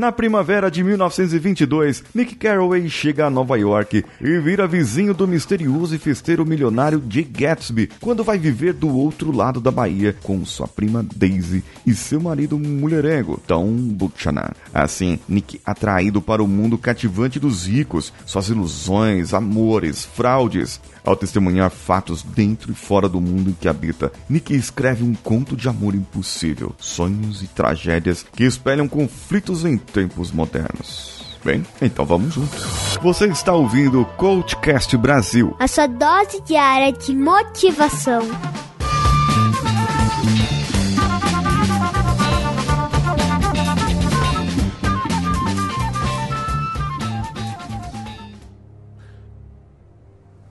Na primavera de 1922, Nick Carraway chega a Nova York e vira vizinho do misterioso e festeiro milionário Jay Gatsby, quando vai viver do outro lado da Bahia com sua prima Daisy e seu marido mulherengo, Tom Buchanan. Assim, Nick atraído para o mundo cativante dos ricos, suas ilusões, amores, fraudes, ao testemunhar fatos dentro e fora do mundo em que habita, Nick escreve um conto de amor impossível, sonhos e tragédias que espelham conflitos em tempos modernos. Bem, então vamos juntos. Você está ouvindo o Coachcast Brasil. A sua dose diária de motivação.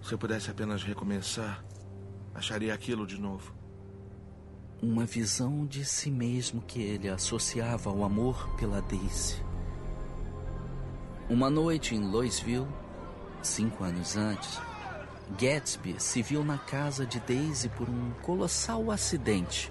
Se eu pudesse apenas recomeçar, acharia aquilo de novo. Uma visão de si mesmo que ele associava ao amor pela Daisy. Uma noite em Louisville, cinco anos antes, Gatsby se viu na casa de Daisy por um colossal acidente.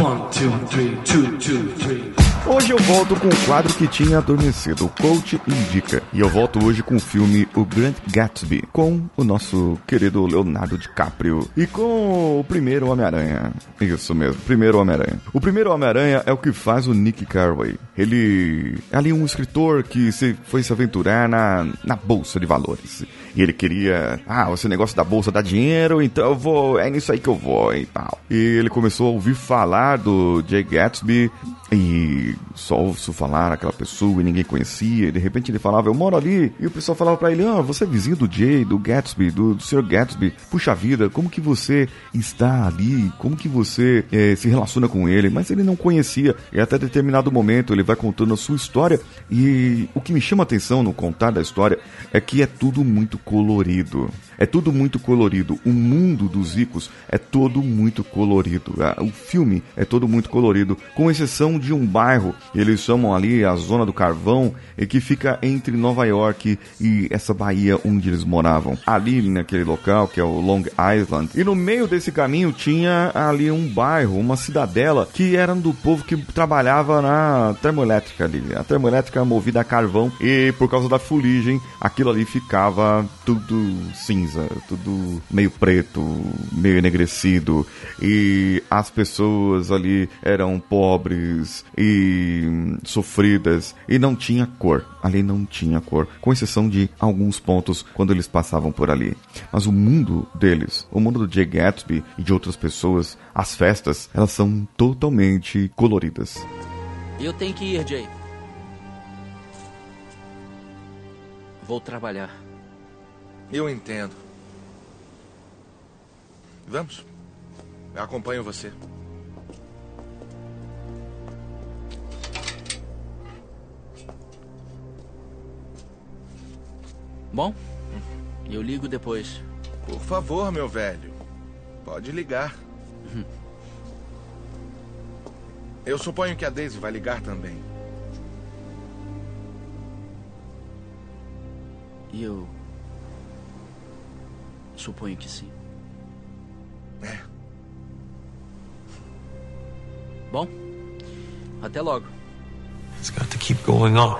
One, two, three, two, two, three. Hoje eu volto com o quadro que tinha adormecido, o Coach Indica. E eu volto hoje com o filme O Grand Gatsby, com o nosso querido Leonardo DiCaprio. E com o primeiro Homem-Aranha. Isso mesmo, primeiro Homem-Aranha. O primeiro Homem-Aranha é o que faz o Nick Carraway. Ele é ali um escritor que se, foi se aventurar na, na Bolsa de Valores. E ele queria, ah, esse negócio da bolsa dá dinheiro, então eu vou, é nisso aí que eu vou e tal. E ele começou a ouvir falar do Jay Gatsby e só ouço falar aquela pessoa e ninguém conhecia. E de repente ele falava, eu moro ali. E o pessoal falava para ele, ah, você é vizinho do Jay, do Gatsby, do, do Sr. Gatsby. Puxa vida, como que você está ali? Como que você eh, se relaciona com ele? Mas ele não conhecia. E até determinado momento ele vai contando a sua história. E o que me chama a atenção no contar da história é que é tudo muito colorido. É tudo muito colorido. O mundo dos ricos é todo muito colorido. Ah, O filme é todo muito colorido, com exceção de um bairro, eles chamam ali a Zona do Carvão, e que fica entre Nova York e essa baía onde eles moravam. Ali naquele local, que é o Long Island. E no meio desse caminho tinha ali um bairro, uma cidadela, que era do povo que trabalhava na termoelétrica ali. A termoelétrica movida a carvão, e por causa da fuligem, aquilo ali ficava tudo cinza, tudo meio preto, meio enegrecido, e as pessoas ali eram pobres e hum, sofridas e não tinha cor. Ali não tinha cor, com exceção de alguns pontos quando eles passavam por ali. Mas o mundo deles, o mundo do Jay Gatsby e de outras pessoas, as festas, elas são totalmente coloridas. Eu tenho que ir, Jay. Vou trabalhar. Eu entendo. Vamos. Eu acompanho você. Bom, eu ligo depois. Por favor, meu velho. Pode ligar. Eu suponho que a Daisy vai ligar também. E eu. Suponho que sim. É. Bom, até logo. It's got to keep going on.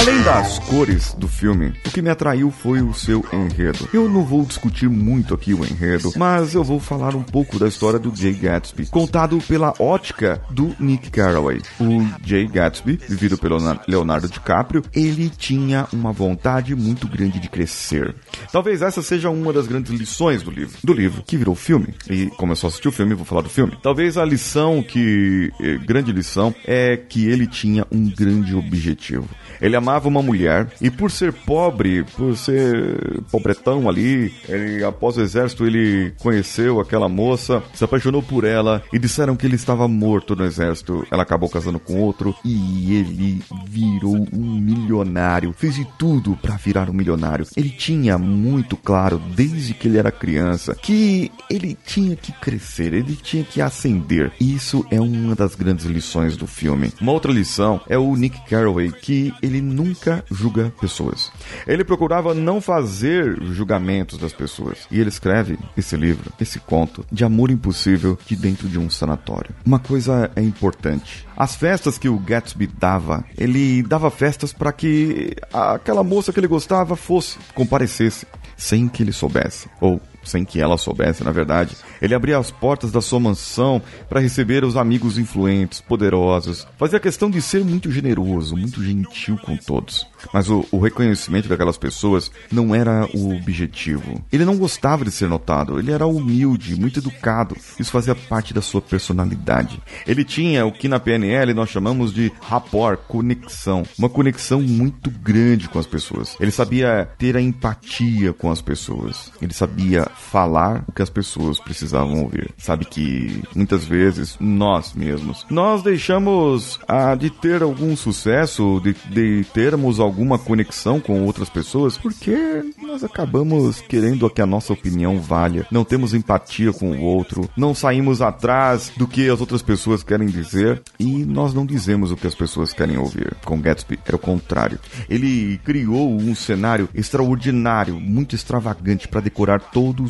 Além das cores do filme, o que me atraiu foi o seu enredo. Eu não vou discutir muito aqui o enredo, mas eu vou falar um pouco da história do Jay Gatsby, contado pela ótica do Nick Carraway. O Jay Gatsby, vivido pelo Na- Leonardo DiCaprio, ele tinha uma vontade muito grande de crescer. Talvez essa seja uma das grandes lições do livro, do livro que virou filme. E como eu só assisti o filme, vou falar do filme. Talvez a lição que eh, grande lição é que ele tinha um grande objetivo. Ele amava uma mulher e por ser pobre, por ser pobretão ali, ele, após o exército ele conheceu aquela moça, se apaixonou por ela e disseram que ele estava morto no exército. Ela acabou casando com outro e ele virou um milionário. Fez de tudo para virar um milionário. Ele tinha muito claro desde que ele era criança que ele tinha que crescer, ele tinha que ascender. Isso é uma das grandes lições do filme. Uma outra lição é o Nick Carraway que ele nunca julga pessoas. Ele procurava não fazer julgamentos das pessoas. E ele escreve esse livro, esse conto, de amor impossível de dentro de um sanatório. Uma coisa é importante. As festas que o Gatsby dava, ele dava festas para que aquela moça que ele gostava fosse, comparecesse, sem que ele soubesse. Ou sem que ela soubesse, na verdade. Ele abria as portas da sua mansão para receber os amigos influentes, poderosos. Fazia questão de ser muito generoso, muito gentil com todos. Mas o, o, reconhecimento daquelas pessoas não era o objetivo. Ele não gostava de ser notado, ele era humilde, muito educado. Isso fazia parte da sua personalidade. Ele tinha o que na PNL nós chamamos de rapport, conexão. Uma conexão muito grande com as pessoas. Ele sabia ter a empatia com as pessoas. Ele sabia falar o que as pessoas precisavam ouvir. Sabe que muitas vezes nós mesmos, nós deixamos ah, de ter algum sucesso, de, de termos alguma conexão com outras pessoas, porque nós acabamos querendo que a nossa opinião valha, não temos empatia com o outro, não saímos atrás do que as outras pessoas querem dizer e nós não dizemos o que as pessoas querem ouvir. Com Gatsby era o contrário. Ele criou um cenário extraordinário, muito extravagante para decorar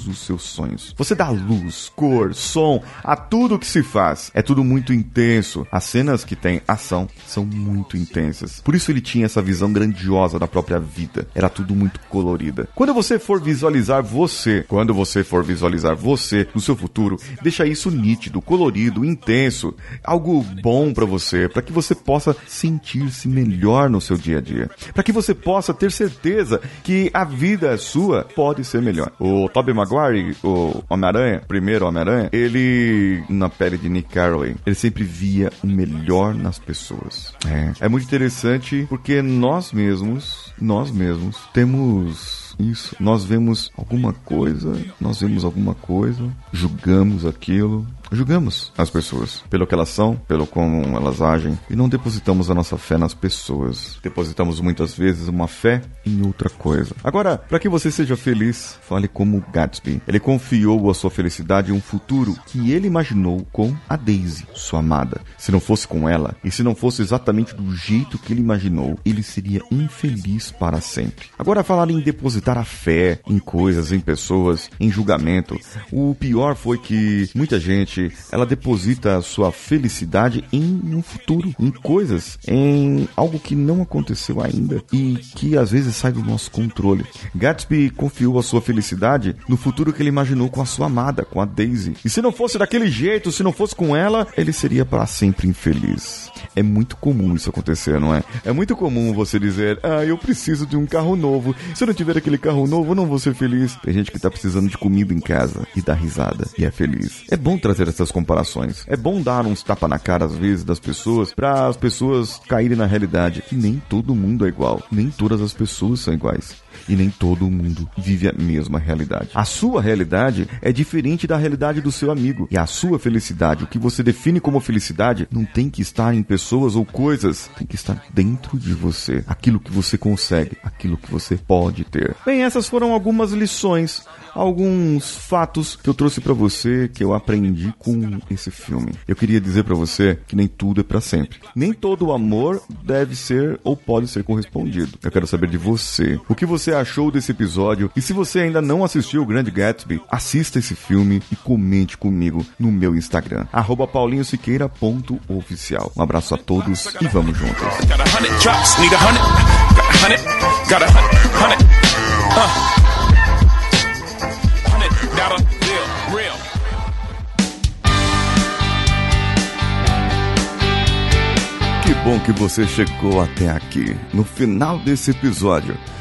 os seus sonhos. Você dá luz, cor, som a tudo que se faz. É tudo muito intenso. As cenas que tem ação são muito intensas. Por isso ele tinha essa visão grandiosa da própria vida. Era tudo muito colorida. Quando você for visualizar você, quando você for visualizar você no seu futuro, deixa isso nítido, colorido, intenso, algo bom para você, para que você possa sentir-se melhor no seu dia a dia, para que você possa ter certeza que a vida sua pode ser melhor. O Tobey Maguire, o Homem-Aranha, primeiro Homem-Aranha, ele na pele de Nick Carraway, ele sempre via o melhor nas pessoas. É, é muito interessante porque nós mesmos, nós mesmos temos isso. Nós vemos alguma coisa, nós vemos alguma coisa, julgamos aquilo, julgamos as pessoas pelo que elas são, pelo como elas agem e não depositamos a nossa fé nas pessoas. Depositamos muitas vezes uma fé em outra coisa. Agora, para que você seja feliz, fale como Gatsby. Ele confiou a sua felicidade em um futuro que ele imaginou com a Daisy, sua amada. Se não fosse com ela e se não fosse exatamente do jeito que ele imaginou, ele seria infeliz para sempre. Agora, falar em depositar a fé em coisas, em pessoas, em julgamento, o pior foi que muita gente ela deposita a sua felicidade em um futuro, em coisas, em algo que não aconteceu ainda e que às vezes sai do nosso controle. Gatsby confiou a sua felicidade no futuro que ele imaginou com a sua amada, com a Daisy. E se não fosse daquele jeito, se não fosse com ela, ele seria para sempre infeliz. É muito comum isso acontecer, não é? É muito comum você dizer: "Ah, eu preciso de um carro novo. Se eu não tiver aquele carro novo, não vou ser feliz". Tem gente que tá precisando de comida em casa e dá risada e é feliz. É bom trazer essas comparações. É bom dar uns tapa na cara às vezes das pessoas para as pessoas caírem na realidade que nem todo mundo é igual, nem todas as pessoas são iguais e nem todo mundo vive a mesma realidade. A sua realidade é diferente da realidade do seu amigo. E a sua felicidade, o que você define como felicidade, não tem que estar em pessoas ou coisas, tem que estar dentro de você. Aquilo que você consegue, aquilo que você pode ter. Bem, essas foram algumas lições alguns fatos que eu trouxe para você que eu aprendi com esse filme. Eu queria dizer para você que nem tudo é para sempre. Nem todo amor deve ser ou pode ser correspondido. Eu quero saber de você. O que você achou desse episódio? E se você ainda não assistiu o Grande Gatsby, assista esse filme e comente comigo no meu Instagram, paulinhosiqueira.oficial. Um abraço a todos e vamos juntos. Que bom que você chegou até aqui. No final desse episódio,